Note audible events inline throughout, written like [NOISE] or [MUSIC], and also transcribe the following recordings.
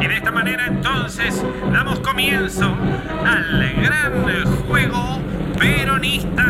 Y de esta manera entonces damos comienzo al gran juego peronista.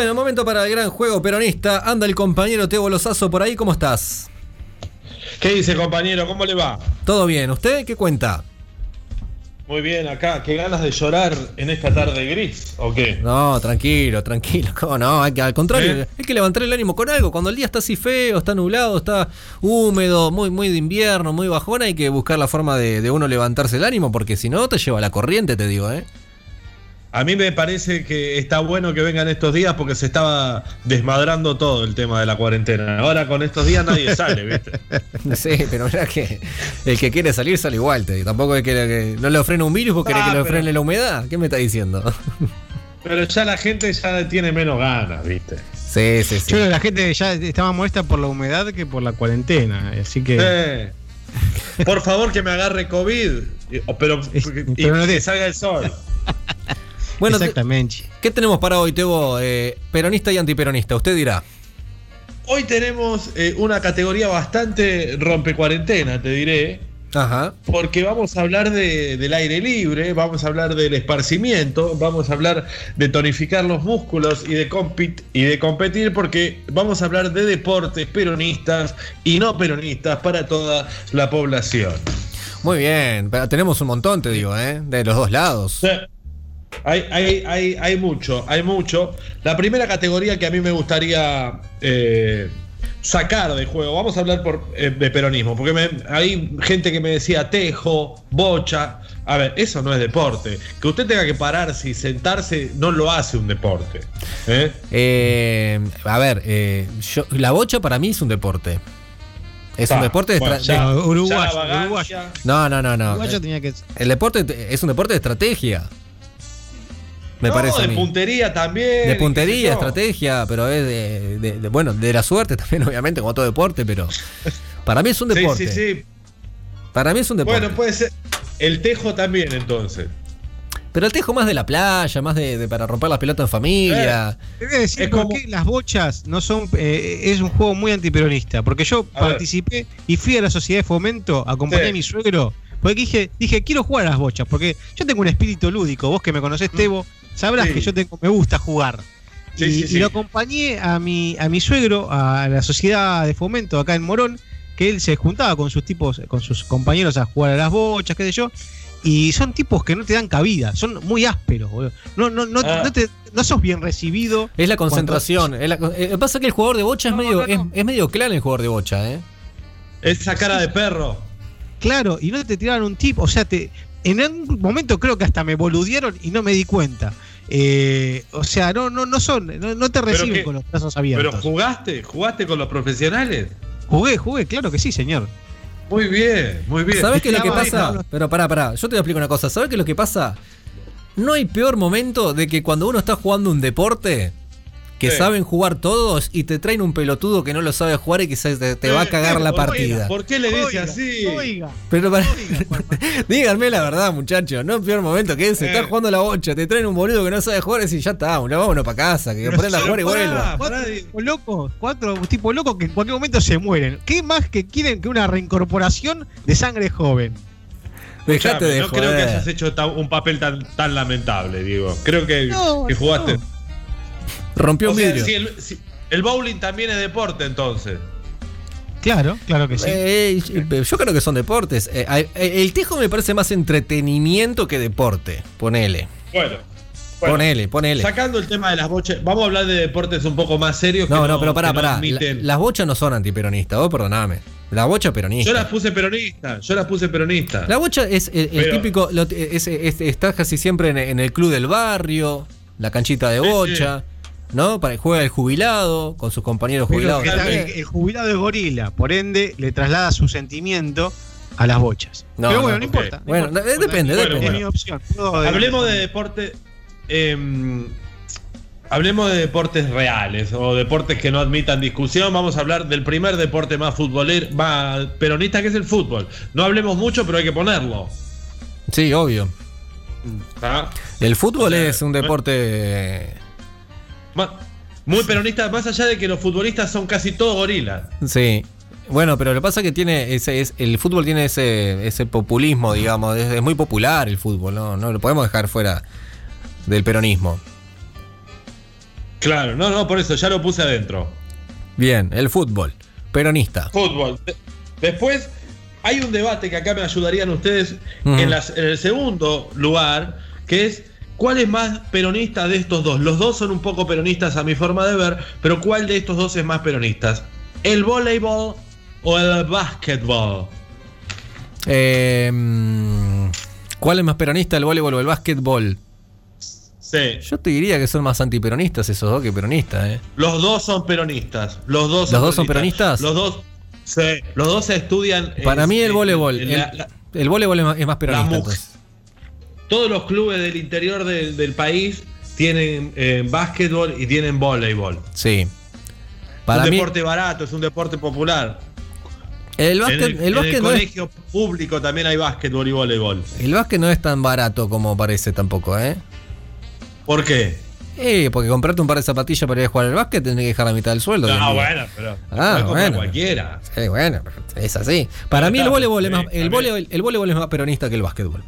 Bueno, momento para el gran juego peronista. Anda el compañero Teo Lozazo por ahí, ¿cómo estás? ¿Qué dice compañero? ¿Cómo le va? ¿Todo bien? ¿Usted qué cuenta? Muy bien, acá. ¿Qué ganas de llorar en esta tarde gris? ¿O qué? No, tranquilo, tranquilo. ¿Cómo no? Hay que, al contrario, ¿Eh? hay que levantar el ánimo con algo. Cuando el día está así feo, está nublado, está húmedo, muy, muy de invierno, muy bajón, hay que buscar la forma de, de uno levantarse el ánimo, porque si no te lleva la corriente, te digo, ¿eh? A mí me parece que está bueno que vengan estos días porque se estaba desmadrando todo el tema de la cuarentena. Ahora con estos días nadie [LAUGHS] sale, ¿viste? Sí, pero mira que el que quiere salir sale igual, te digo. Tampoco es que, que no le frene un virus porque quiere Ah, que le pero- frene la humedad. ¿Qué me está diciendo? [LAUGHS] Pero ya la gente ya tiene menos ganas, ¿viste? Sí, sí, sí. Yo creo que la gente ya estaba molesta por la humedad que por la cuarentena. Así que. Por favor que me agarre COVID, y- pero, y pero no que te- salga el sol. [LAUGHS] Bueno, te- Exactamente. ¿qué tenemos para hoy, Tebo? Eh, peronista y antiperonista, usted dirá. Hoy tenemos eh, una categoría bastante rompe cuarentena, te diré. Ajá. Porque vamos a hablar de- del aire libre, vamos a hablar del esparcimiento, vamos a hablar de tonificar los músculos y de, compit- y de competir, porque vamos a hablar de deportes peronistas y no peronistas para toda la población. Muy bien, pero tenemos un montón, te digo, ¿eh? De los dos lados. Sí. Hay, hay, hay, hay mucho, hay mucho. La primera categoría que a mí me gustaría eh, sacar de juego, vamos a hablar por, eh, de peronismo, porque me- hay gente que me decía tejo, bocha. A ver, eso no es deporte. Que usted tenga que pararse y sentarse no lo hace un deporte. ¿eh? Eh, a ver, eh, yo- la bocha para mí es un deporte. Es un Ta, deporte de, bueno, ya- de- No, uruguayo, ya uruguayo. No, no, no, no. Uruguayo tenía que. El deporte te- es un deporte de estrategia. Me no, parece. a de mí. puntería también. De puntería, estrategia, pero es de, de- de- bueno, de la suerte también, [LAUGHS] obviamente, como todo deporte, pero para mí es un Sí, deporte. sí, sí. Para mí es un deporte. Bueno, puede ser. El tejo también, entonces. Pero el tejo más de la playa, más de, de para romper las pelotas en familia. Te voy a decir Es por como- qué las bochas no son. eh, es un juego muy antiperonista. Porque yo A ver. participé y fui a la sociedad de fomento, acompañé Sí. a mi suegro. Porque dije, dije, quiero jugar a las bochas. Porque yo tengo un espíritu lúdico. Vos que me conocés, Tebo, sabrás. Sí. que yo tengo, me gusta jugar. Sí, y, sí, y sí. lo acompañé a mi, a mi suegro, a la sociedad de fomento acá en Morón, que él se juntaba con sus tipos, con sus compañeros a jugar a las bochas, qué sé yo. Y son tipos que no te dan cabida, son muy ásperos, boludo. No, no, no, Ah. no, te, no sos bien recibido. Es la concentración. es la eh, pasa que el jugador de bocha No, es medio, no, no. Es, es medio clan el jugador de bocha, ¿eh? Esa cara de perro. Claro, y no te tiraron un tip, o sea, te, en algún momento creo que hasta me boludearon y no me di cuenta. Eh, o sea, no, no, no son, no, no te Pero reciben que- con los brazos Pero abiertos. jugaste, jugaste con los profesionales. jugué, jugué, claro que sí, señor. Muy bien, muy bien. ¿Sabes qué es lo que pasa? no. Pero pará, pará, yo te voy a explicar una cosa. ¿Sabes qué es lo que pasa? No hay peor momento de que cuando uno está jugando un deporte que Sí. saben jugar todos y te traen un pelotudo que no lo sabe jugar y que se- te, te va a cagar la Oiga, partida. ¿Por qué le dice Oiga, así? Oiga, Pero para- oiga, Juanma. [LAUGHS] díganme la verdad, muchachos. No es peor momento que ese. Eh. Está jugando la bocha, te traen un boludo que no sabe jugar y decís, ya está, vámonos para casa, que ponen a jugar y vuelva. Cuatro tipos locos, cuatro tipos locos que en cualquier momento se mueren. ¿Qué más que quieren que una reincorporación de sangre joven? Dejate de no creo que hayas hecho un papel tan, tan lamentable, digo. Creo que, No, que jugaste. no. Rompió O un sea, vidrio. si el, si- el bowling también es deporte, entonces. Claro, claro que sí. Eh, yo creo que son deportes. Eh, eh, el tejo me parece más entretenimiento que deporte. Ponele. Bueno. bueno, Ponele, ponele. Sacando el tema de las bochas, vamos a hablar de deportes un poco más serios. No, que no, pero pará, no pará. La- las bochas no son antiperonistas, vos perdoname. La bocha es peronista. Yo las puse peronistas, yo las puse peronistas. La bocha es el, el Pero- típico, lo- es, es- está casi siempre en, en el club del barrio, la canchita de Sí, bocha, ¿no? Para juega el jubilado con sus compañeros jubilados. el, el jubilado es gorila, por ende le traslada su sentimiento a las bochas. No, Pero no, bueno, no importa. no Bueno, importa. eh, depende, Bueno, Es mi opción. Hablemos de deporte. em, hablemos de deportes reales o deportes que no admitan discusión. Vamos a hablar del primer deporte más futbolero, más peronista que es el fútbol. No hablemos mucho, pero hay que ponerlo. Sí, obvio. ¿ah? El fútbol O sea, es un deporte. Muy peronista, más allá de que los futbolistas son casi todos gorilas. Sí. Bueno, pero lo que pasa es que tiene ese, es, el fútbol tiene ese, ese populismo, digamos, es, es muy popular el fútbol, ¿no? No lo podemos dejar fuera del peronismo. Claro, no, no, por eso ya lo puse adentro. Bien, el fútbol, peronista. Fútbol. De- Después, hay un debate que acá me ayudarían ustedes Ujú. en, las- en el segundo lugar, que es cuál es más peronista de estos dos. Los dos son un poco peronistas a mi forma de ver, pero ¿cuál de estos dos es más peronistas? ¿El voleibol o el básquetbol? Eh, ¿Cuál es más peronista, el voleibol o el básquetbol? Sí. Yo te diría que son más antiperonistas esos dos que peronistas, ¿eh? Los dos son peronistas. Los dos ¿Los dos son peronistas? Los dos. Sí. Los dos estudian. Para eh, mí el voleibol, el, la- el voleibol es más, es peronista. Todos los clubes del interior del, del país tienen eh, básquetbol y tienen voleibol. Sí. Es un mí, deporte barato, es un deporte popular. el En básquet, el, en el no es, colegio público también hay básquetbol y voleibol. el básquet no es tan barato como parece tampoco, ¿eh? ¿Por qué? Eh, porque comprarte un par de zapatillas para ir a jugar al básquet tenés que dejar la mitad del sueldo. en No, bueno, pero Ah, bueno. cualquiera. Sí, bueno, es así. Para mí el voleibol es más, el voleibol, el voleibol es más peronista que el básquetbol.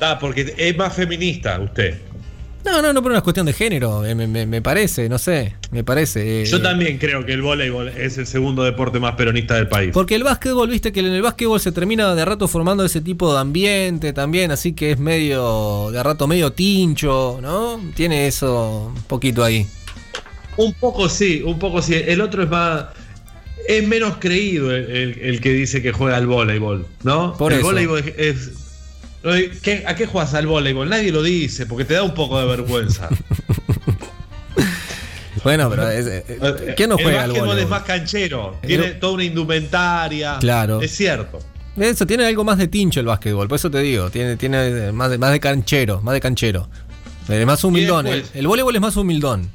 Ah, porque es más feminista usted. No, no, no por una cuestión de género, eh, me, me- me parece, no sé, me parece. eh, Yo también creo que el voleibol es el segundo deporte más peronista del país. Porque el básquetbol, viste que en el básquetbol se termina de rato formando ese tipo de ambiente también, así que es medio, de rato medio tincho, ¿no? Tiene eso un poquito ahí. Un poco sí, un poco sí. El otro es más. Es menos creído el, el- el que dice que juega al voleibol, ¿no? Por el eso. voleibol es. es- ¿qué- ¿A qué juegas al voleibol? Nadie lo dice porque te da un poco de vergüenza. [LAUGHS] Bueno, pero es- eh, eh, ¿quién no el juega al básquetbol voleibol? es más canchero, El- tiene toda una indumentaria. Claro. Es cierto. Eso tiene algo más de tincho el básquetbol, por eso te digo, tiene, tiene más, de, más de canchero, más de canchero. Es más humildón. El, el voleibol es más humildón.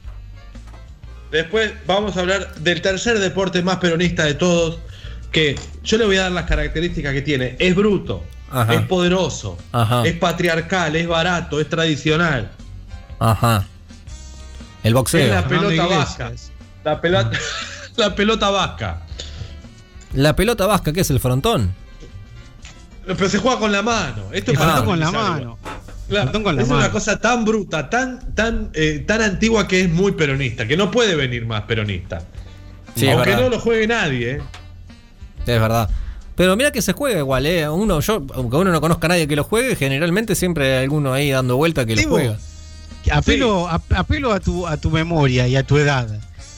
Después vamos a hablar del tercer deporte más peronista de todos, que yo le voy a dar las características que tiene. Es bruto, Ajá. es poderoso, Ajá. es patriarcal, es barato, es tradicional. Ajá. El boxeo. Es la pelota vasca. La pelota, [LAUGHS] la pelota vasca. La pelota vasca, ¿qué es el frontón? Pero se juega con la mano. Esto El es para con la mano. Claro, Frontón con la es mano. una cosa tan bruta, tan, tan, eh, tan antigua que es muy peronista, que no puede venir más peronista. Sí, Aunque no lo juegue nadie, ¿eh? Es verdad. Pero mira que se juega igual, ¿eh? Uno, yo, aunque uno no conozca a nadie que lo juegue, generalmente siempre hay alguno ahí dando vuelta que lo juega. Apelo, a- apelo a, tu, a tu memoria y a tu edad.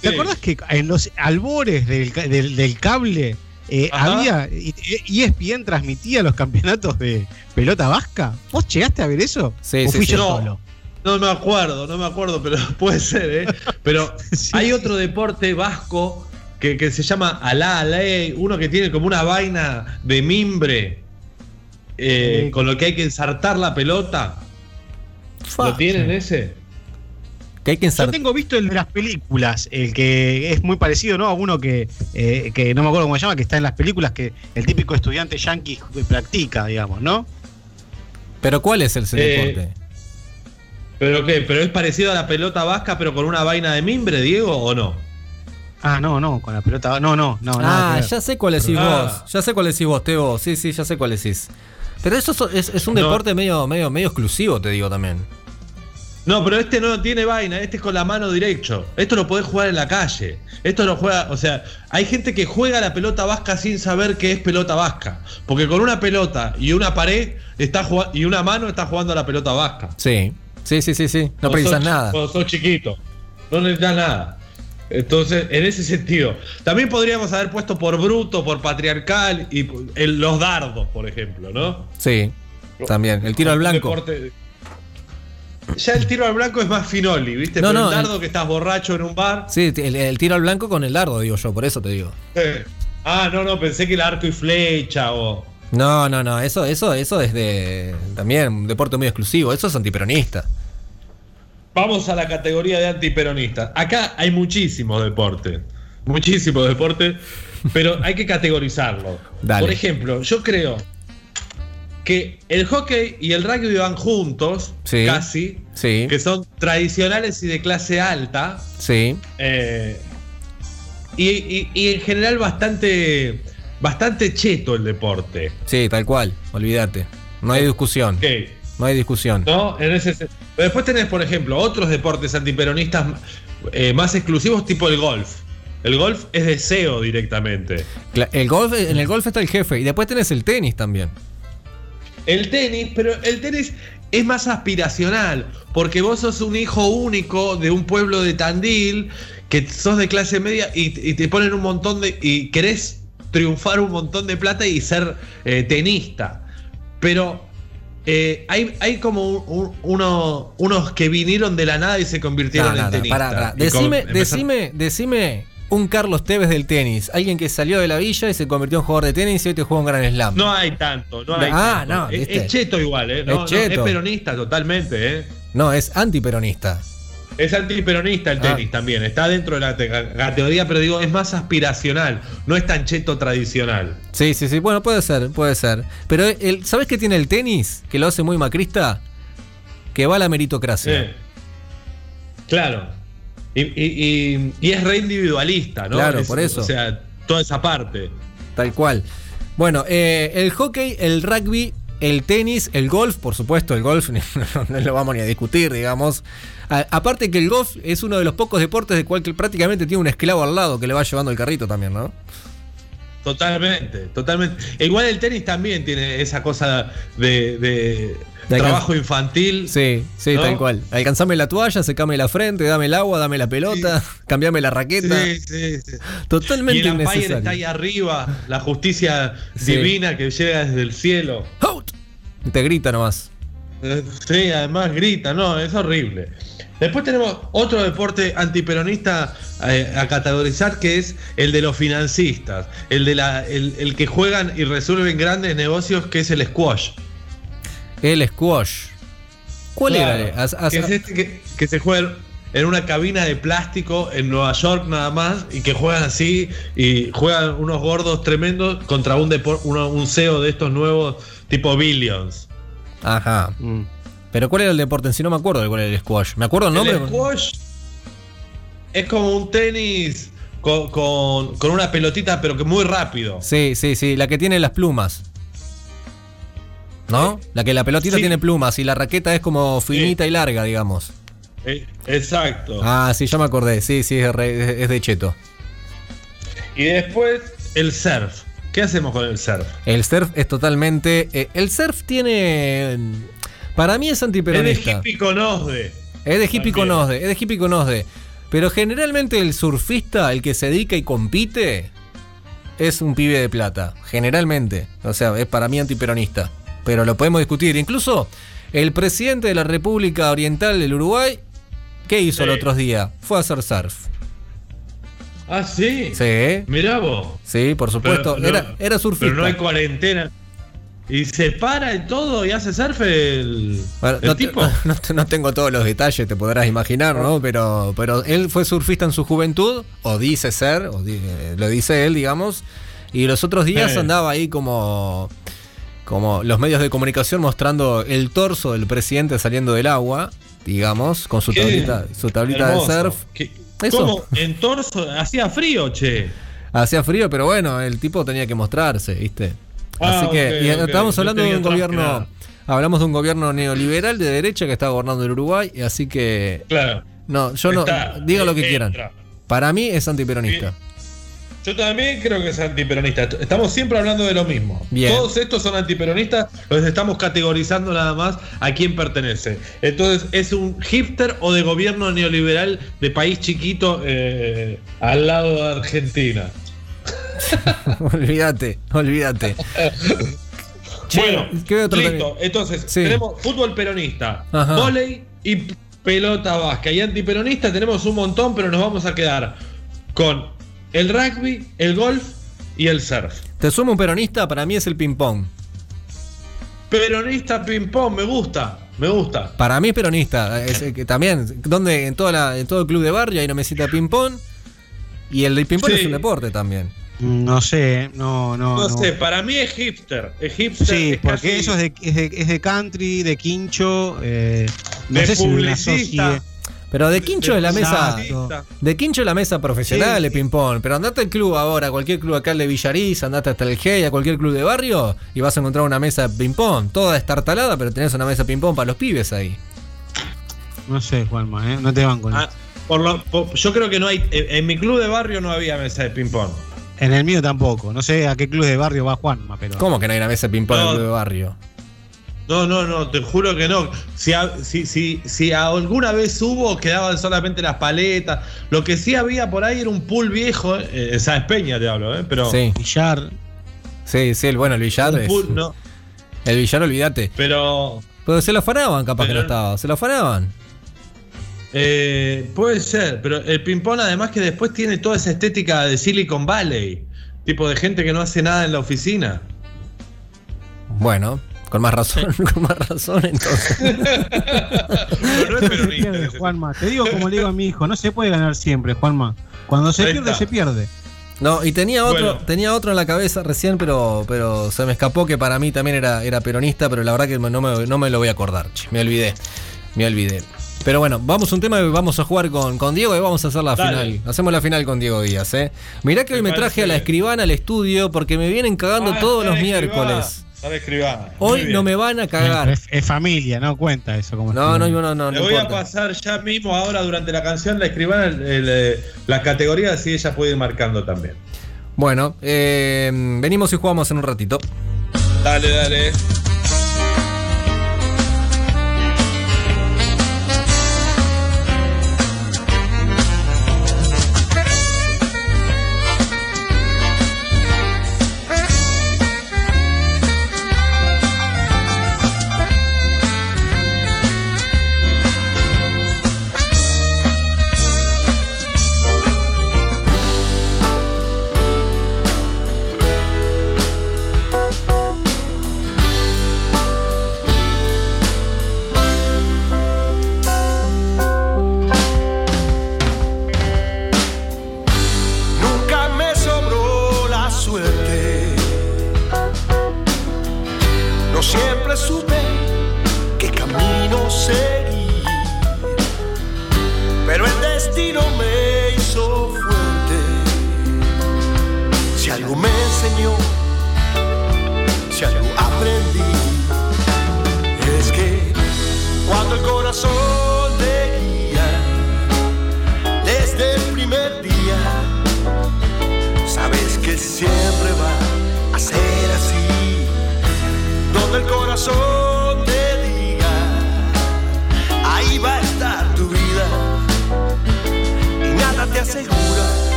¿Te Sí. acordás que en los albores del, ca- del, del cable eh, había. y- y ESPN transmitía los campeonatos de pelota vasca? ¿Vos llegaste a ver eso? Sí, ¿O sí, fui sí. yo No. solo? No me acuerdo, no me acuerdo, pero [LAUGHS] puede ser, ¿eh? Pero [LAUGHS] Sí, hay sí. otro deporte vasco que, que se llama Alá, Alé, uno que tiene como una vaina de mimbre eh, Sí. con lo que hay que ensartar la pelota. ¿Lo tienen ese? Que hay que Yo ensartar. tengo visto el de las películas, el que es muy parecido, ¿no? A uno que, eh, que no me acuerdo cómo se llama, que está en las películas que el típico estudiante yankee practica, digamos, ¿no? Pero ¿cuál es ese Eh, deporte? ¿Pero qué? ¿Pero es parecido a la pelota vasca pero con una vaina de mimbre, Diego, o no? Ah, no, no, con la pelota. No, no, no. nada ah, ya sé cuál decís Ah. vos. Ya sé cuál decís vos, Teo. Sí, sí, ya sé cuál decís. Pero eso es, un No. deporte medio, medio, medio exclusivo, te digo también. No, pero este no tiene vaina, este es con la mano derecho. Esto lo podés jugar en la calle. Esto lo juega, o sea, hay gente que juega la pelota vasca sin saber qué es pelota vasca. Porque con una pelota y una pared está y una mano está jugando a la pelota vasca. Sí, sí, sí, sí, sí. No precisas nada. Cuando sos chiquito. No necesitas nada. Entonces, en ese sentido. También podríamos haber puesto por bruto, por patriarcal y los dardos, por ejemplo, ¿no? Sí, también. El tiro al blanco. deporte- Ya el tiro al blanco es más finoli, ¿viste? No, Pero no, el dardo el- que estás borracho en un bar. Sí, el, el tiro al blanco con el dardo, digo yo, por eso te digo. eh. Ah, no, no, pensé que el arco y flecha o. No, no, no, eso, eso, eso es de también un deporte muy exclusivo, eso es antiperonista. Vamos a la categoría de antiperonistas. Acá hay muchísimos deportes. Muchísimos deportes. Pero hay que categorizarlo. Dale. Por ejemplo, yo creo que el hockey y el rugby van juntos, Sí. casi, Sí, que son tradicionales y de clase alta. sí, eh, y, y- y en general bastante, bastante cheto el deporte. sí, tal cual, olvídate. No hay discusión, Ok. No hay discusión. ¿no? En ese Pero después tenés, por ejemplo, otros deportes antiperonistas eh, más exclusivos, tipo el golf. El golf es deseo directamente. El golf, en el golf está el jefe y después tenés el tenis también. El tenis, pero el tenis es más aspiracional, porque vos sos un hijo único de un pueblo de Tandil, que sos de clase media y, y te ponen un montón de... y querés triunfar un montón de plata y ser eh, tenista. Pero eh, hay, hay como un- un- uno- unos que vinieron de la nada y se convirtieron No, en tenistas. pará, pará. Y Decime, decime, decime un Carlos Tevez del tenis, alguien que salió de la villa y se convirtió en jugador de tenis y hoy te juega un gran slam. No hay tanto, no hay Ah, tanto. no, es, cheto igual, ¿eh? No, Es cheto. es peronista totalmente, ¿eh? No, es antiperonista. Es antiperonista el Ah. tenis también, está dentro de la te- categoría, pero digo, es más aspiracional, no es tan cheto tradicional. Sí, sí, sí, bueno, puede ser, puede ser. Pero, el, ¿sabes qué tiene el tenis? Que lo hace muy macrista. Que va a la meritocracia. Sí. Claro. Y, y- y- y es re individualista, ¿no? Claro, Es- por eso. O sea, toda esa parte. Tal cual. Bueno, eh, el hockey, el rugby, el tenis, el golf, por supuesto, el golf [LAUGHS] no, no lo vamos ni a discutir, digamos. A- aparte que el golf es uno de los pocos deportes de cual que prácticamente tiene un esclavo al lado que le va llevando el carrito también, ¿no? Totalmente, totalmente. E igual el tenis también tiene esa cosa de, de De alcanz- trabajo infantil. Sí, sí, ¿No? tal cual. Alcanzame la toalla, secame la frente, dame el agua, dame la pelota, [LAUGHS] cambiame la raqueta. Sí, sí, sí. Totalmente Y el innecesario. está ahí arriba, la justicia Sí. divina que llega desde el cielo. ¡Out! Te grita nomás. Eh, Sí, además grita, no, es horrible. Después tenemos otro deporte antiperonista eh, a categorizar que es el de los financistas, el de la, el, el que juegan y resuelven grandes negocios que es el squash. El squash. ¿Cuál Claro, era? As- as- que es este que, que se juega en una cabina de plástico en Nueva York nada más y que juegan así y juegan unos gordos tremendos contra un depor- uno- un CEO de estos nuevos tipo Billions. Ajá. Mm. Pero ¿cuál era el deporte? En sí no me acuerdo de cuál era el squash. Me acuerdo el nombre. El squash es como un tenis con, con- con una pelotita pero que muy rápido. Sí, sí, sí. La que tiene las plumas. ¿No? La que la pelotita Sí. tiene plumas y la raqueta es como finita y larga, digamos. Eh, exacto. Ah, sí, ya me acordé. Sí, sí, es re- es de cheto. Y después el surf. ¿Qué hacemos con el surf? El surf es totalmente. eh, el surf tiene. Para mí es Es de antiperonista. hippie con osde. Es de hippie con También. osde, es de hippie con osde. Pero generalmente el surfista, el que se dedica y compite, es un pibe de plata. Generalmente. O sea, es para mí antiperonista. Pero lo podemos discutir. Incluso el presidente de la República Oriental del Uruguay, ¿qué hizo Sí. el otro día? Fue a hacer surf. Ah, sí. Sí, Mirá vos. sí, por supuesto. Pero no- era, era surfista. Pero no hay cuarentena. Y se para y todo y hace surf el, Bueno, el no, tipo. [LAUGHS] no te- no tengo todos los detalles, te podrás imaginar, ¿no? Pero, pero él fue surfista en su juventud, o dice ser, o di- eh, lo dice él, digamos, y los otros días Eh. andaba ahí como, como los medios de comunicación mostrando el torso del presidente saliendo del agua, digamos, con su Qué tablita, su tablita hermoso. de surf. ¿Qué- Eso. ¿Cómo? En torso hacía frío, che. Hacía frío, pero bueno, el tipo tenía que mostrarse, ¿viste? Ah, Así que ok, y No hablando de un gobierno, hablamos de un gobierno neoliberal de derecha que está gobernando el Uruguay, y así que Claro. no, yo no, diga lo que entra. quieran. Para mí es antiperonista. Yo también creo que es antiperonista. Estamos siempre hablando de lo mismo. Bien. Todos estos son antiperonistas, los estamos categorizando nada más a quién pertenece. Entonces, ¿es un hipster o de gobierno neoliberal de país chiquito eh, al lado de Argentina? [LAUGHS] olvídate, olvídate. [LAUGHS] Che, bueno, ¿qué otro listo. Entonces, Sí. tenemos fútbol peronista, Ajá. volei y pelota vasca. Y antiperonista tenemos un montón, pero nos vamos a quedar con el rugby, el golf y el surf. Te sumo un peronista, para mí es el ping-pong. Peronista ping-pong, me gusta, me gusta. Para mí es peronista. es, que también, donde en, toda la- en todo el club de barrio hay una mesita de ping-pong. Y el de ping-pong Sí. es un deporte también. No sé, no, no. No, no. sé, para mí es hipster. Es hipster. Sí, es porque casi- eso es de, es, de, es de country, de quincho. Eh, no De sé publicista. Pero de quincho es la mesa. De quincho es la mesa profesional Sí. de ping-pong. Pero andate al club ahora, cualquier club acá de Villariz, andate hasta el G, a cualquier club de barrio, y vas a encontrar una mesa de ping-pong. Toda estartalada, pero tenés una mesa de ping-pong para los pibes ahí. No sé, Juanma, ¿eh? no te van con Ah, por lo- por- yo creo que no hay. En, en mi club de barrio no había mesa de ping-pong. En el mío tampoco. No sé a qué club de barrio va Juanma, pero. ¿Cómo que no hay una mesa de ping-pong en el club de barrio? No, no, no, te juro que no. Si, a- si, si, si alguna vez hubo, quedaban solamente las paletas. Lo que sí había por ahí era un pool viejo, eh, en Sáenz Peña te hablo, ¿eh? Pero. Sí, Billar. sí, sí, el, bueno, el billar un es- pool, no. El billar, olvídate. Pero. Pero se lo afanaban, capaz que Pero- no estaba. Se lo afanaban. Eh, puede ser, pero el ping-pong además que después tiene toda esa estética de Silicon Valley. Tipo de gente que no hace nada en la oficina. Bueno, con más razón, [LAUGHS] con más razón entonces. [LAUGHS] Pero no pierde, Juanma. Te digo como le digo a mi hijo, no se puede ganar siempre, Juanma. Cuando se pierde, se pierde. No, y tenía otro, Bueno. tenía otro en la cabeza recién, pero, pero se me escapó que para mí también era, era peronista, pero la verdad que no me, no me lo voy a acordar. che, Me olvidé. Me olvidé. Pero bueno, vamos a un tema que vamos a jugar con, con Diego y vamos a hacer la Dale. final. Hacemos la final con Diego Díaz, ¿eh? Mirá que hoy Me me traje a la escribana al estudio porque me vienen cagando Ah, todos los miércoles. Hoy no me van a cagar. Es, es familia, no cuenta eso como No, no, no, no, no, Le no voy a pasar ya mismo ahora durante la canción la escribana el- el, eh, la categoría así ella puede ir marcando también. Bueno, eh, venimos y jugamos en un ratito. Dale, dale.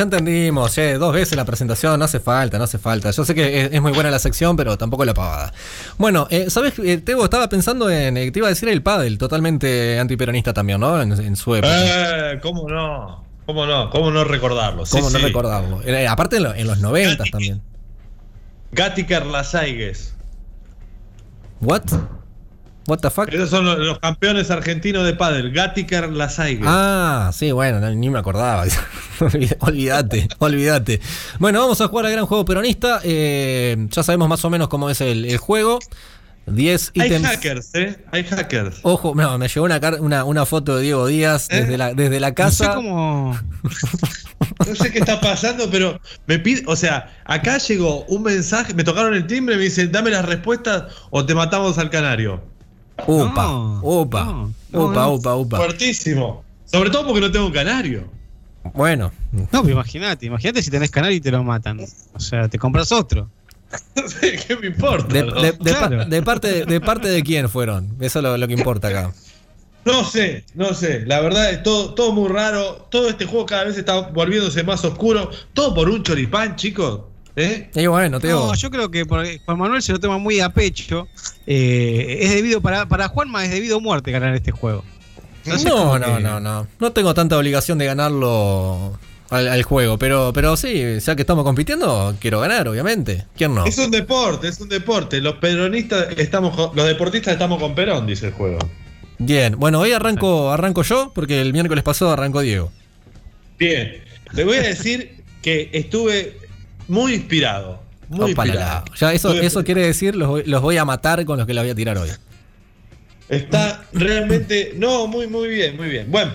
Ya entendimos, che, dos veces la presentación, no hace falta, no hace falta. Yo sé que es, es muy buena la sección, pero tampoco la pavada. Bueno, eh, ¿sabes? Eh, Tebo, estaba pensando en, eh, te iba a decir el pádel, totalmente antiperonista también, ¿no? En, en su época. Eh, ¿Cómo no? ¿Cómo no? ¿Cómo no recordarlo? Sí, ¿Cómo no sí. recordarlo? Eh, aparte en, lo- en los noventas también. Gatiker Lasaigues. ¿What? ¿What the fuck? Esos son los, los campeones argentinos de pádel. Gatiker Lasaigues. Ah, sí, bueno, no, ni me acordaba. [LAUGHS] Olvídate, olvídate. Bueno, vamos a jugar al gran juego peronista. Eh, ya sabemos más o menos cómo es el, el juego. 10 Hay ítems. hackers, ¿eh? Hay hackers. Ojo, no, me llegó una, car- una, una foto de Diego Díaz ¿Eh? desde, la, desde la No sé casa. cómo. [LAUGHS] No sé qué está pasando, pero me pide, o sea, acá llegó un mensaje, me tocaron el timbre y me dicen, dame las respuestas o te matamos al canario. Upa, No, upa, no, no, upa, no. upa, upa. Fuertísimo. Sobre todo porque no tengo canario. Bueno, No, pero imagínate, imagínate si tenés canal y te lo matan. O sea, te compras otro. [LAUGHS] No sé qué me importa. de, ¿no? de- de pa- Claro. de parte, de, de parte de quién fueron. Eso es lo, lo que importa acá. No sé, no sé. La verdad es todo, todo muy raro. Todo este juego cada vez está volviéndose más oscuro. Todo por un choripán, chicos. ¿Eh? Y bueno, Teo. No, yo creo que Juan Manuel se lo toma muy a pecho. Eh, es debido para, para Juanma es debido a muerte ganar este juego. Entonces, No, no, que- no, no. No tengo tanta obligación de ganarlo al, al juego, pero, pero sí, ya que estamos compitiendo, quiero ganar, obviamente. ¿Quién no? Es un deporte, es un deporte. Los peronistas estamos con- los deportistas estamos con Perón, dice el juego. Bien, bueno, hoy arranco, arranco yo, porque el miércoles pasado arrancó Diego. Bien. Le voy a decir que estuve muy inspirado. Muy Opa, inspirado. la. Ya eso, eso quiere decir, los voy, los voy a matar con los que la voy a tirar hoy. Está realmente. No, muy, muy bien, muy bien. Bueno,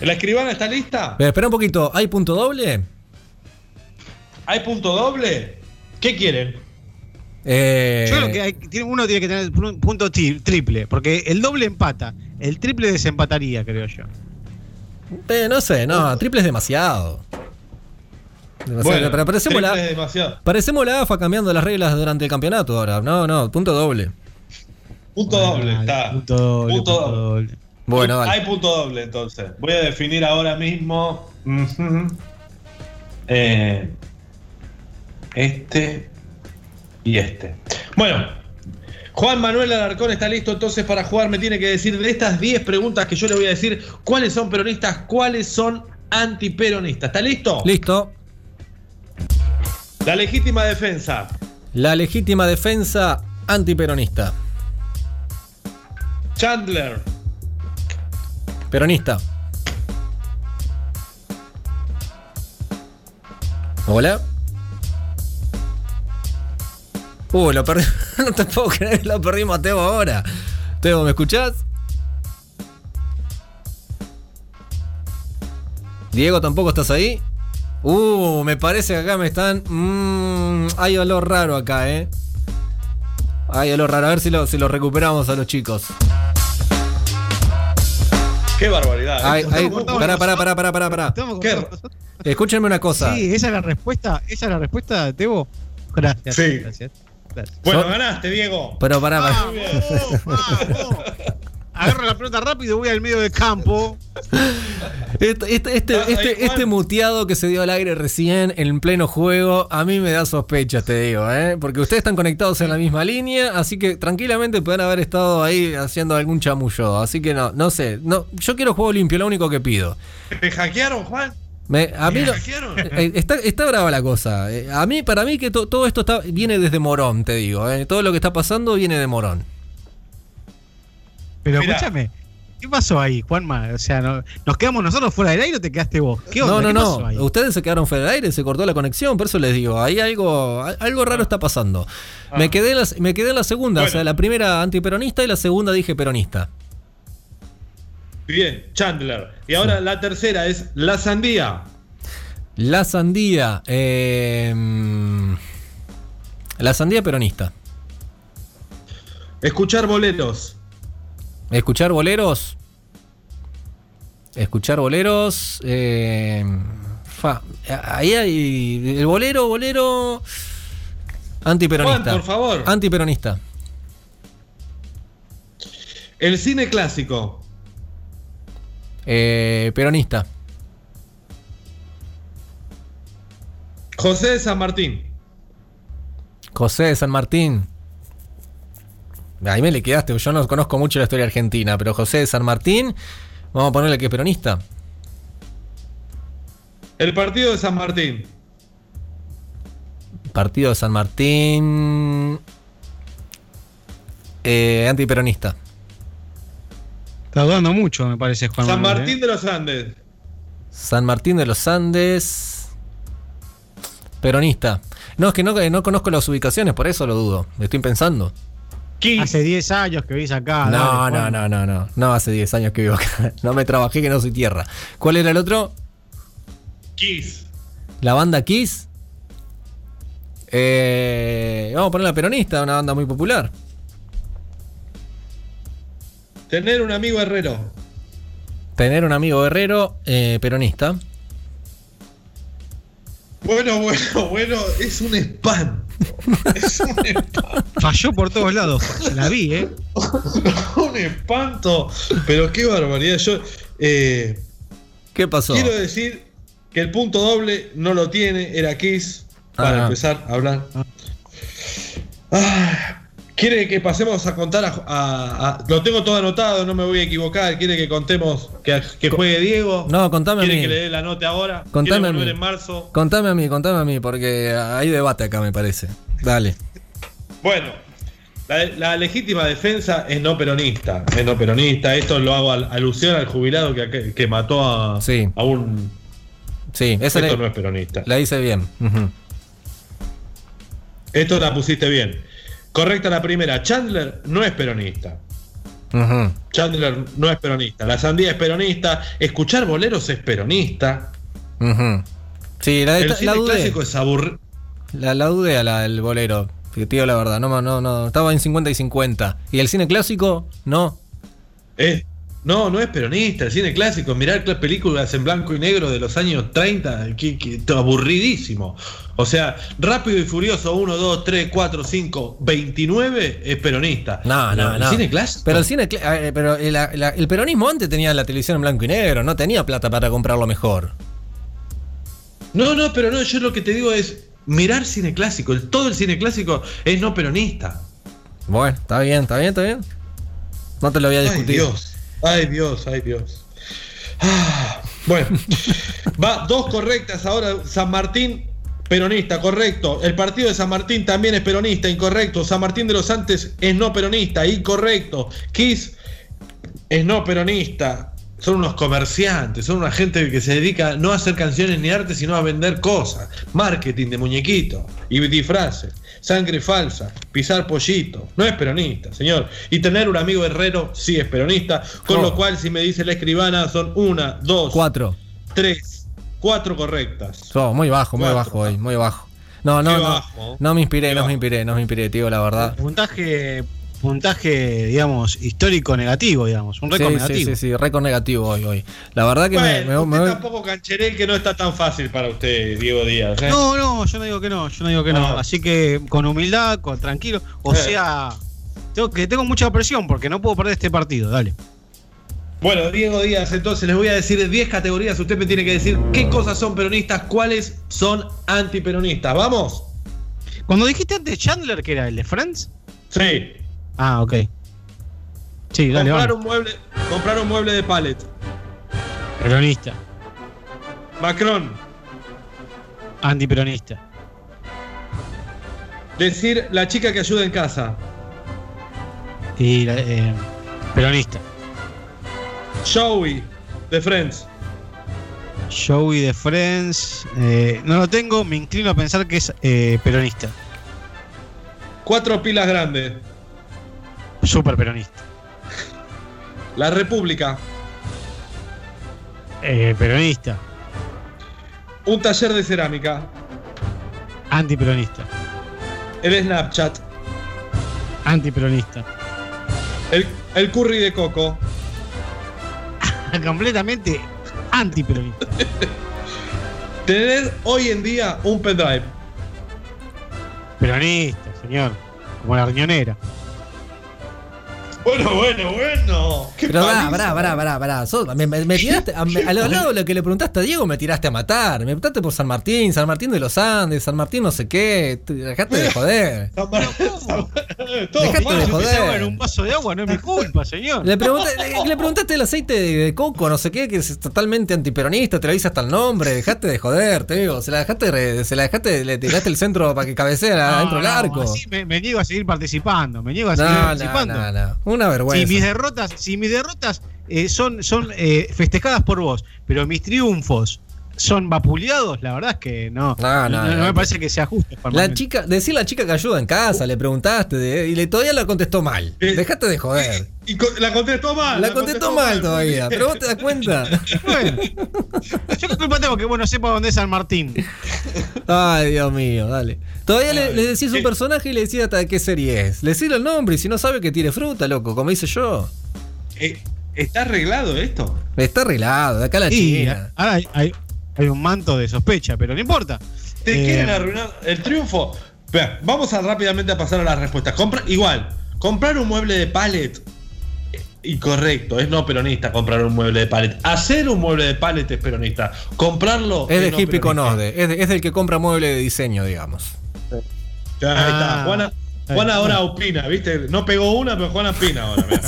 ¿la escribana está lista? Pero espera un poquito, ¿hay punto doble? ¿Hay punto doble? ¿Qué quieren? Eh, Yo creo que hay- tiene- uno tiene que tener un punto tri- triple, porque el doble empata, el triple desempataría, creo yo. eh, no sé, no, triple es demasiado. Demasiado, Bueno, pero parecemos la, demasiado. parecemos la AFA cambiando las reglas durante el campeonato ahora. No, no, punto doble. Punto doble, está. Punto doble. Punto punto doble. doble. Bueno, Hay vale. punto doble entonces. Voy a definir ahora mismo. eh, este y este. Bueno, Juan Manuel Alarcón está listo entonces para jugar. Me tiene que decir de estas 10 preguntas que yo le voy a decir cuáles son peronistas, cuáles son antiperonistas. ¿Está listo? Listo. La legítima defensa. La legítima defensa antiperonista. Chandler. Peronista. Hola. Uh, lo perdí. [LAUGHS] no te puedo creer, lo perdimos a Teo ahora. Teo, ¿me escuchás? Diego, ¿tampoco estás ahí? Uh, me parece que acá me están. Mmm, hay olor raro acá, eh. Hay olor raro. A ver si lo, si lo recuperamos a los chicos. Qué barbaridad. Ay, Esto ay, pará, pará, pará, pará, pará, pará. Escúchenme una cosa. Sí, esa es la respuesta. Esa es la respuesta, Tebo. Gracias. Sí. Gracias. gracias. Bueno, ganaste, Diego. Pero pará, pará. Vamos, vamos. Agarro la pelota rápido, voy al medio del campo. Este, este, este, ¿Estás ahí, este, este muteado que se dio al aire recién en pleno juego, a mí me da sospechas, te digo, ¿eh? Porque ustedes están conectados en la misma línea, así que tranquilamente pueden haber estado ahí haciendo algún chamullo. Así que no, no sé. No, yo quiero juego limpio, lo único que pido. ¿Te hackearon, Juan? Me- a mí ¿Me lo- hackearon? eh, está, está brava la cosa. Eh, A mí, para mí que to- todo esto está, viene desde Morón, te digo. ¿eh? Todo lo que está pasando viene de Morón. Pero Mirá. escúchame, ¿qué pasó ahí, Juanma? O sea, no- ¿nos quedamos nosotros fuera del aire o te quedaste vos? ¿Qué onda? No, no, ¿Qué no. pasó ahí? Ustedes se quedaron fuera del aire, se cortó la conexión, por eso les digo, ahí algo, al- algo raro está pasando. Ah. Me, quedé en la, me quedé en la segunda, Bueno. o sea, la primera antiperonista y la segunda dije peronista. Bien, Chandler. Y ahora la tercera es la sandía. La sandía. eh, la sandía peronista. Escuchar boleros. Escuchar boleros. Escuchar boleros. eh, fa, ahí hay. El bolero, bolero. Antiperonista. Juan, por favor. Antiperonista. El cine clásico. Eh, peronista. José de San Martín. José de San Martín. Ahí me le quedaste, yo no conozco mucho la historia argentina, pero José de San Martín, vamos a ponerle que es peronista. El partido de San Martín. Partido de San Martín. Eh, antiperonista. Está dudando mucho, me parece, Juan. San Manuel, Martín ¿eh? de los Andes. San Martín de los Andes. Peronista. No, es que no, no conozco las ubicaciones, por eso lo dudo. Estoy pensando. Kiss. Hace 10 años que vivís acá. no, dale, no, no, no, no. No hace 10 años que vivo acá. [LAUGHS] No me trabajé que no soy tierra. ¿Cuál era el otro? Kiss. La banda Kiss. Eh, vamos a poner la peronista, una banda muy popular. Tener un amigo herrero. Tener un amigo guerrero, eh, peronista. Bueno, [LAUGHS] bueno, bueno, es un espanto. Es un espanto. Falló por todos lados. La vi, ¿eh? [LAUGHS] un espanto. Pero qué barbaridad. Yo eh, ¿Qué pasó? quiero decir que el punto doble no lo tiene, era Kiss, para Ah. empezar a hablar. Ah, ¿Quiere que pasemos a contar a, a- a- Lo tengo todo anotado, no me voy a equivocar. ¿Quiere que contemos que, que juegue Diego? No, contame a ¿Quiere mí. que le dé la nota ahora? Contame ¿Quiere a mí. en marzo? Contame a mí, contame a mí, porque hay debate acá, me parece. Dale. Bueno, la, la legítima defensa es no peronista. Es no peronista. Esto lo hago al- alusión al jubilado que, que mató a, Sí. a un. Sí, esa Esto no es peronista. la hice bien. Esto la pusiste bien. Correcta la primera. Chandler no es peronista. Chandler no es peronista. La sandía es peronista. Escuchar boleros es peronista. Sí, la, El la, cine dudé. clásico es aburrido. La, la dudé a la del bolero. Te digo la verdad, no, no, no, estaba en 50 y 50. ¿Y el cine clásico? No. No, no es peronista. El cine clásico. Mirar cl- películas en blanco y negro de los años 30. que- que- aburridísimo. O sea, Rápido y Furioso 1, 2, 3, 4, 5, 29 es peronista. No, Pero no, el no. cine clásico. Pero el cine, pero el, la- el peronismo antes tenía la televisión en blanco y negro, no tenía plata para comprarlo mejor. No, no, pero no, yo lo que te digo es mirar cine clásico. El- todo el cine clásico es no peronista. Bueno, está bien, está bien, está bien. No te lo voy a Ay discutir. Dios, ay Dios, ay Dios. Ah, bueno, va dos correctas ahora. San Martín, peronista, correcto. El partido de San Martín también es peronista, incorrecto. San Martín de los Andes es no peronista, incorrecto. Kiss es no peronista. Son unos comerciantes, son una gente que se dedica no a hacer canciones ni arte, sino a vender cosas. Marketing de muñequito y disfraces. Sangre falsa, pisar pollito. No es peronista, señor. Y tener un amigo herrero sí es peronista. Con Oh. lo cual, si me dice la escribana, son una, dos, Cuatro. tres, cuatro correctas. So, muy bajo, muy bajo hoy, muy bajo. No, no, no. bajo. No me inspiré, no me inspiré, no me inspiré, tío, la verdad. Puntaje, puntaje, digamos, histórico negativo, digamos. Un récord Sí, sí, negativo. sí, sí, récord negativo hoy, hoy. La verdad que me- Bueno, me, me usted voy- tampoco cancheré que no está tan fácil para usted, Diego Díaz. ¿eh? No, no, yo no digo que no, yo no digo que no. Ah. Así que con humildad, con tranquilo. O Eh. sea, tengo que tengo mucha presión porque no puedo perder este partido, dale. Bueno, Diego Díaz, entonces les voy a decir 10 categorías. Usted me tiene que decir qué cosas son peronistas, cuáles son antiperonistas. ¿Vamos? Cuando dijiste antes Chandler, que era el de Friends. Sí. Ah, ok. Sí, dale, comprar, un mueble, comprar un mueble de pallet. Peronista, Macron. antiperonista, Decir la chica que ayuda en casa. y la- eh, peronista. Joey, de Friends. Joey de Friends, eh, no lo tengo, me inclino a pensar que es eh, peronista, Cuatro pilas grandes. Super peronista. La República. Eh, peronista, Un taller de cerámica. antiperonista, El Snapchat. antiperonista. El, el curry de coco. [LAUGHS] Completamente antiperonista. [LAUGHS] Tener hoy en día un pendrive. Peronista, señor. Como la riñonera. Bueno, bueno, bueno. ¿Qué Pero paliza? pará, pará, pará, pará, pará. Sos- me, me- me tiraste, a, me- a lo [LAUGHS] lado de lo que le preguntaste a Diego, me tiraste a matar. Me preguntaste por San Martín, San Martín de los Andes, San Martín no sé qué. Te- Dejate de joder. [LAUGHS] San Mar- [LAUGHS] Todo Dejate mal. de joder. en un vaso de agua, no es mi culpa, señor. Le, pregunté- le, le preguntaste el aceite de, de coco, no sé qué, que es totalmente antiperonista, te lo dice hasta el nombre, dejate de joder, te digo, se la dejaste, re- se la dejaste, le tiraste el centro para que cabecee adentro del arco. así me, me niego a seguir participando. Me niego a No, seguir no, participando. Una Si vergüenza. mis derrotas, si mis derrotas eh, son, son eh, festejadas por vos, pero mis triunfos son vapuleados, la verdad es que no. No, no, no. me parece que sea justo. La chica, decir la chica que ayuda en casa, le preguntaste de- y le, todavía la contestó mal. Eh, Dejate de joder. Y la contestó mal. La contestó mal todavía, pero vos te das cuenta. [LAUGHS] Bueno, yo culpa tengo que vos no sepa dónde es San Martín. Ay, Dios mío, dale. Todavía le, le decís un sí. personaje y le decís hasta de qué serie es. Le decís el nombre y si no sabe que tire fruta, loco, como hice yo. Eh, ¿Está arreglado esto? Está arreglado, de acá a la Y China. ahora hay, hay- hay un manto de sospecha, pero no importa. ¿Te Eh, quieren arruinar el triunfo? Vamos a rápidamente a pasar a las respuestas. Compra, igual, comprar un mueble de pallet. eh, Incorrecto, es no peronista comprar un mueble de pallet. Hacer un mueble de pallet es peronista. Comprarlo Es de no hippie con peronista. Osde, es, de- es del que compra mueble de diseño, digamos. Ya, ahí está. Ah, Juana, Juana ahora opina, ¿viste? No pegó una, pero Juana opina ahora. [LAUGHS]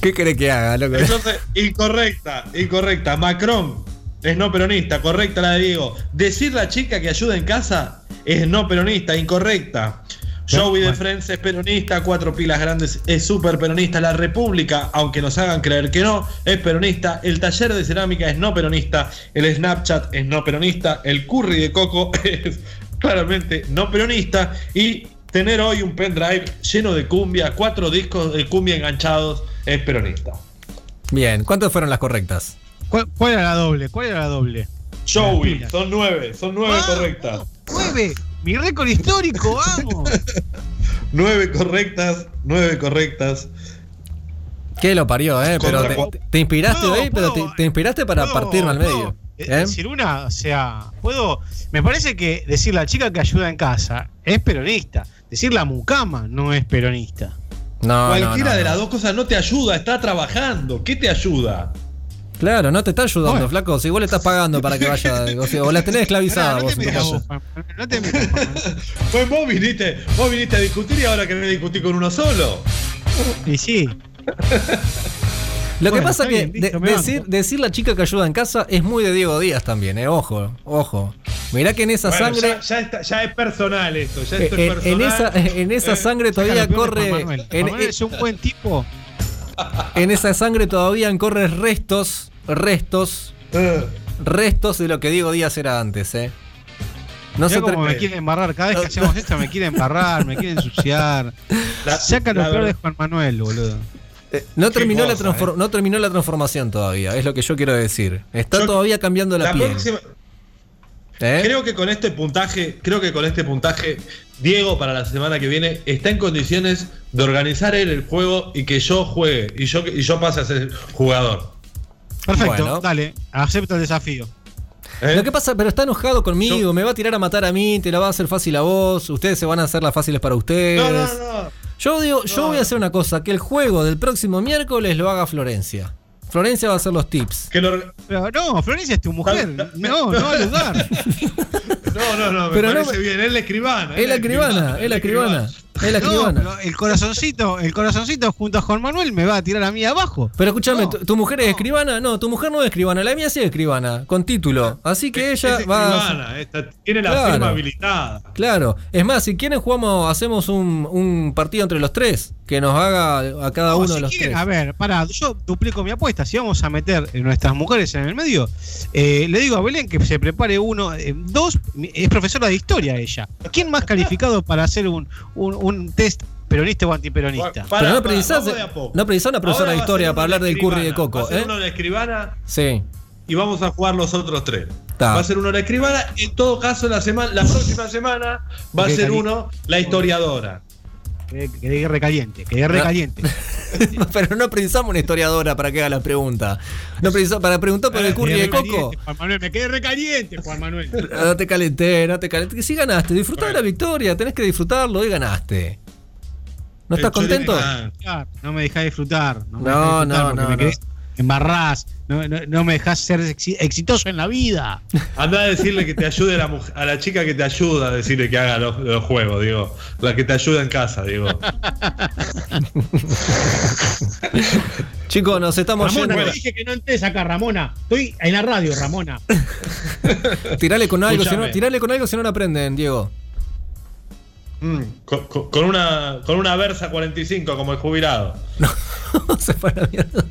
¿Qué querés que haga, loco? Entonces, incorrecta, incorrecta. Macron es no peronista, correcta la de Diego. Decir la chica que ayuda en casa es no peronista, incorrecta. Joey de. Friends es peronista, Cuatro Pilas Grandes es súper peronista, La República, aunque nos hagan creer que no, es peronista, el taller de cerámica es no peronista, el Snapchat es no peronista, el curry de coco [LAUGHS] es claramente no peronista y tener hoy un pendrive lleno de cumbia, cuatro discos de cumbia enganchados es peronista. Bien, ¿cuántas fueron las correctas? ¿Cuál, cuál era la doble? ¿Cuál era la doble? Joey, son nueve, son nueve Ah, correctas. ¡Nueve! ¡Mi récord histórico! [LAUGHS] ¡Vamos! Nueve correctas, nueve correctas. ¿Qué lo parió, eh? Pero Contra te, Juan- te- te inspiraste ¿Puedo- hoy, pero te, inspiraste para ¿Puedo- partirme al medio. eh, ¿eh? Decir una, o sea, puedo. Me parece que decir la chica que ayuda en casa es peronista. Decir la mucama no es peronista. No, no, Cualquiera no, de no. las dos cosas no te ayuda, está trabajando. ¿Qué te ayuda? Claro, no te está ayudando, Bueno. flaco. Si vos le estás pagando para que vaya. O, sea, o la tenés [LAUGHS] esclavizada Pará, no vos te en vos, Manuel, no te. [LAUGHS] Pues vos viniste, vos viniste a discutir y ahora querés discutir con uno solo. Y sí. Lo que pasa que bien, listo, de- me banco. decir, decir la chica que ayuda en casa es muy de Diego Díaz también, eh. Ojo, ojo. Mirá que en esa Bueno, sangre. ya, ya está- ya es personal esto, ya eh, esto es eh, en, personal. esa, en esa Eh, sangre todavía corre. En, Manuel es un buen tipo. En esa sangre todavía corren restos. Restos Eh, restos de lo que Diego Díaz era antes, ¿eh? No No se como me quieren embarrar. Cada vez que hacemos esto me quieren embarrar, me quieren ensuciar. Saca lo peor de Juan Manuel, boludo. eh, no, terminó la cosa, eh. no terminó la transformación todavía, es lo que yo quiero decir. Está Yo- todavía cambiando la, la piel. próxima- ¿eh? Creo que con este puntaje, creo que con este puntaje, Diego para la semana que viene está en condiciones de organizar él el juego y que yo juegue y yo, y yo pase a ser jugador. Perfecto, Bueno. dale, acepto el desafío. ¿eh? Lo que pasa, pero está enojado conmigo, Yo- me va a tirar a matar a mí, te la va a hacer fácil a vos, ustedes se van a hacer las fáciles para ustedes. no, no, no. Yo digo, yo voy a hacer una cosa, que el juego del próximo miércoles lo haga Florencia. Florencia va a hacer los tips. Que lo- Pero no, Florencia es tu mujer. No, no va a lugar. [LAUGHS] no, no, no, me Pero no parece me- bien. Es la escribana. Es la escribana, es la escribana, es la No, pero el corazoncito, el corazoncito junto a Juan Manuel me va a tirar a mí abajo. Pero escúchame, No, ¿tu, tu mujer es escribana? No, tu mujer no es escribana, la mía sí es escribana, con título. Así que ella Es va. a- escribana, esta- tiene la Claro. firma habilitada. Claro, es más, si quieren jugamos, hacemos un, un partido entre los tres, que nos haga a cada No, uno si de los quieren, tres. A ver, pará, yo duplico mi apuesta. Si vamos a meter nuestras mujeres en el medio, eh, le digo a Belén que se prepare uno. eh, dos, es profesora de historia ella. ¿Quién más calificado para hacer un, un, un test peronista o antiperonista? Pará, Pero no precisás, no precisás una profesora de historia para hablar del curry de coco, Va a ser ¿eh? uno de la escribana Sí. y vamos a jugar los otros tres. Ta. Va a ser uno la escribana. En todo caso, la semana, la próxima semana va a ser Cali. uno la historiadora. Que, que de guerra caliente, que de guerra No. caliente. [LAUGHS] Pero no precisamos una historiadora para que haga la pregunta. No precisamos, para preguntar por el curry de coco. Juan Manuel, me quedé recaliente, Juan Manuel. No [LAUGHS] te calenté, no te calenté. Sí ganaste, disfrutá de la victoria, tenés que disfrutarlo y ganaste. ¿No estás contento? No me dejás disfrutar. No, me No, disfrutar no, no, me no. Embarrás. No, no, no me dejás ser exi- exitoso en la vida. Anda a decirle que te ayude la mujer- a la chica que te ayuda a decirle que haga los, los juegos, digo. La que te ayuda en casa, digo. [LAUGHS] Chicos, nos estamos Ramona, yendo. te dije que no entres acá, Ramona. Estoy en la radio, Ramona. [LAUGHS] Tirale con algo, si no, tirale con algo si no lo aprenden, Diego. Mm, con, una, con una Versa 45 como el jubilado. [LAUGHS] Se fue a la mierda.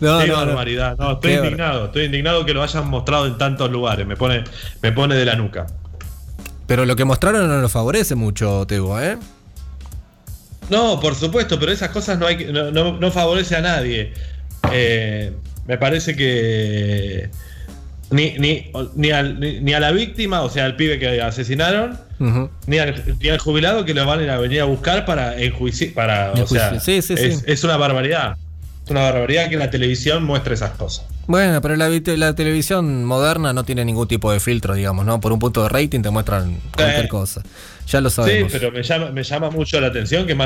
No, Qué no, no. barbaridad. No, estoy Qué indignado. Estoy indignado que lo hayan mostrado en tantos lugares. Me pone, me pone de la nuca. Pero lo que mostraron no nos favorece mucho, Tebo, ¿eh? No, por supuesto, pero esas cosas no, hay no, no- no favorece a nadie. Eh, me parece que ni, ni, ni, al- ni- ni a la víctima, o sea, al pibe que asesinaron, ni al, ni al jubilado que lo van a ir a venir a buscar para enjuiciar. Para, o sea, Sí, sí, sí. es, es una barbaridad. Es una barbaridad que la televisión muestre esas cosas. Bueno, pero la, televisión moderna no tiene ningún tipo de filtro, digamos, ¿no? Por un punto de rating te muestran cualquier Eh. cosa. Ya lo Sí, sabemos. pero me llama, me llama mucho la atención que,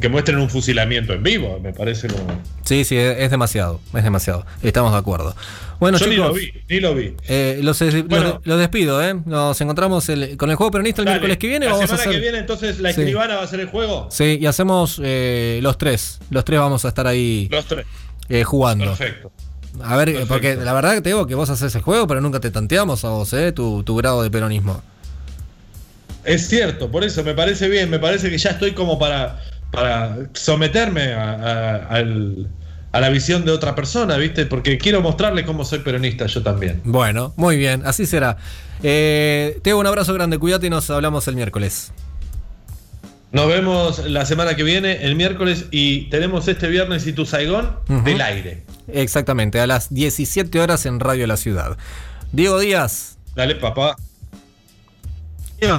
que muestren un fusilamiento en vivo. Me parece como. Sí, sí, es, demasiado. Es demasiado. Estamos de acuerdo. Bueno, Yo ni chicos. lo vi, ni lo vi. eh, los, Bueno. los despido, ¿eh? Nos encontramos el- con el juego peronista el Dale, miércoles que viene. La Vamos a semana hacer. que viene, entonces, la Sí. escribana va a ser el juego. Sí, y hacemos eh, los tres. Los tres vamos a estar ahí Los tres. eh, jugando. Perfecto. A ver, Perfecto. porque la verdad que te digo que vos haces el juego, pero nunca te tanteamos a vos, ¿eh? Tu, tu grado de peronismo. Es cierto, por eso me parece bien. Me parece que ya estoy como para, para someterme a, a- al- a la visión de otra persona, ¿viste? Porque quiero mostrarle cómo soy peronista yo también. Bueno, muy bien, así será. Eh, te hago un abrazo grande, cuídate y nos hablamos el miércoles. Nos vemos la semana que viene, el miércoles, y tenemos este viernes y tu Saigón del aire. Exactamente, a las 17 horas en Radio La Ciudad. Diego Díaz, Dale, papá.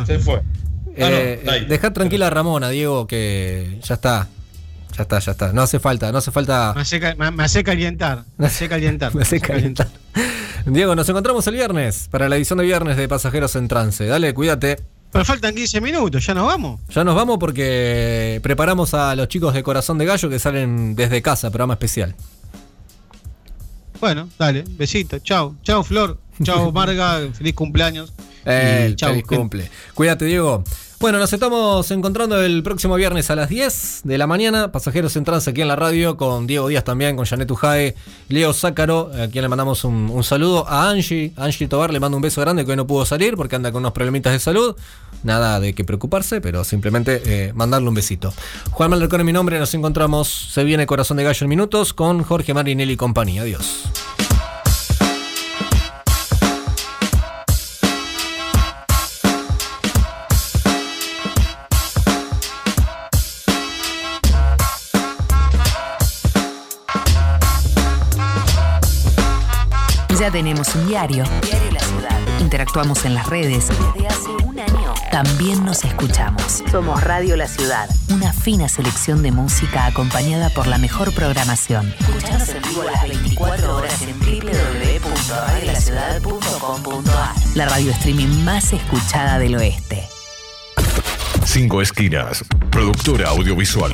Se fue. Ah, no, eh, dejá tranquila a Ramona, Diego, que ya está. Ya está, ya está. No hace falta, no hace falta. Me hace, me, [LAUGHS] me hace calientar. Me hace calientar. Me hace calentar. Diego, nos encontramos el viernes para la edición de viernes de Pasajeros en Trance. Dale, cuídate. Pero faltan 15 minutos, ¿ya nos vamos? Ya nos vamos porque preparamos a los chicos de Corazón de Gallo que salen desde casa, programa especial. Bueno, dale, besito. Chao. Chao, Flor. Chao, Marga. Feliz cumpleaños. [LAUGHS] Eh, chau, feliz cumple. Cuídate, Diego. Bueno, nos estamos encontrando el próximo viernes a las 10 de la mañana. Pasajeros en trance aquí en la radio con Diego Díaz también, con Janet Ujae, Leo Zácaro, a quien le mandamos un, saludo. A Angie, Angie Tobar le mando un beso grande que hoy no pudo salir porque anda con unos problemitas de salud. Nada de qué preocuparse, pero simplemente eh, mandarle un besito. Juan Maldercón es mi nombre, nos encontramos. Se viene Corazón de Gallo en minutos con Jorge Marinelli y compañía. Adiós. Ya tenemos un diario, Diario La Ciudad. Interactuamos en las redes. Desde hace un año también nos escuchamos. Somos Radio La Ciudad, una fina selección de música acompañada por la mejor programación. Escuchanos en vivo a las 24 horas en www.radiolaciudad.com.ar. La radio streaming más escuchada del oeste. Cinco Esquinas, productora audiovisual.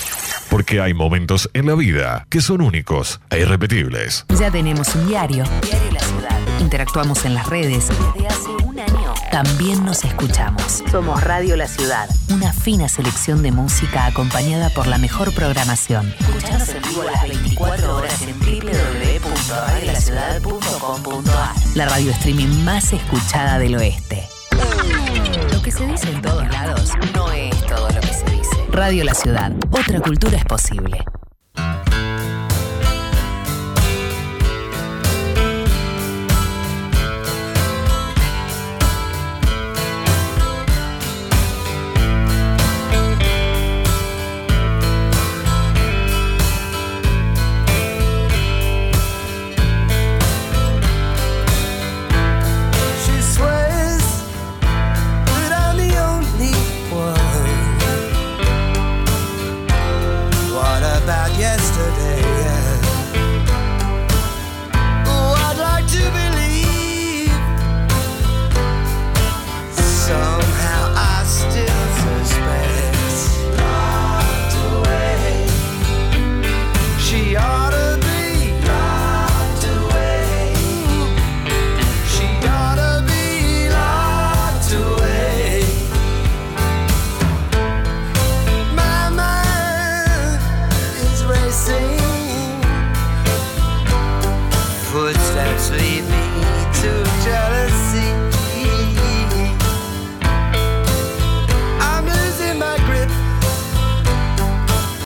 Porque hay momentos en la vida que son únicos e irrepetibles. Ya tenemos un diario, Diario La Ciudad. Interactuamos en las redes. Desde hace un año también nos escuchamos. Somos Radio La Ciudad, una fina selección de música acompañada por la mejor programación. Escuchanos en vivo a las 24 horas en www.radiolaciudad.com.ar. La radio streaming más escuchada del oeste. Lo que se dice en todos lados no es todo lo que se dice. Radio La Ciudad, otra cultura es posible.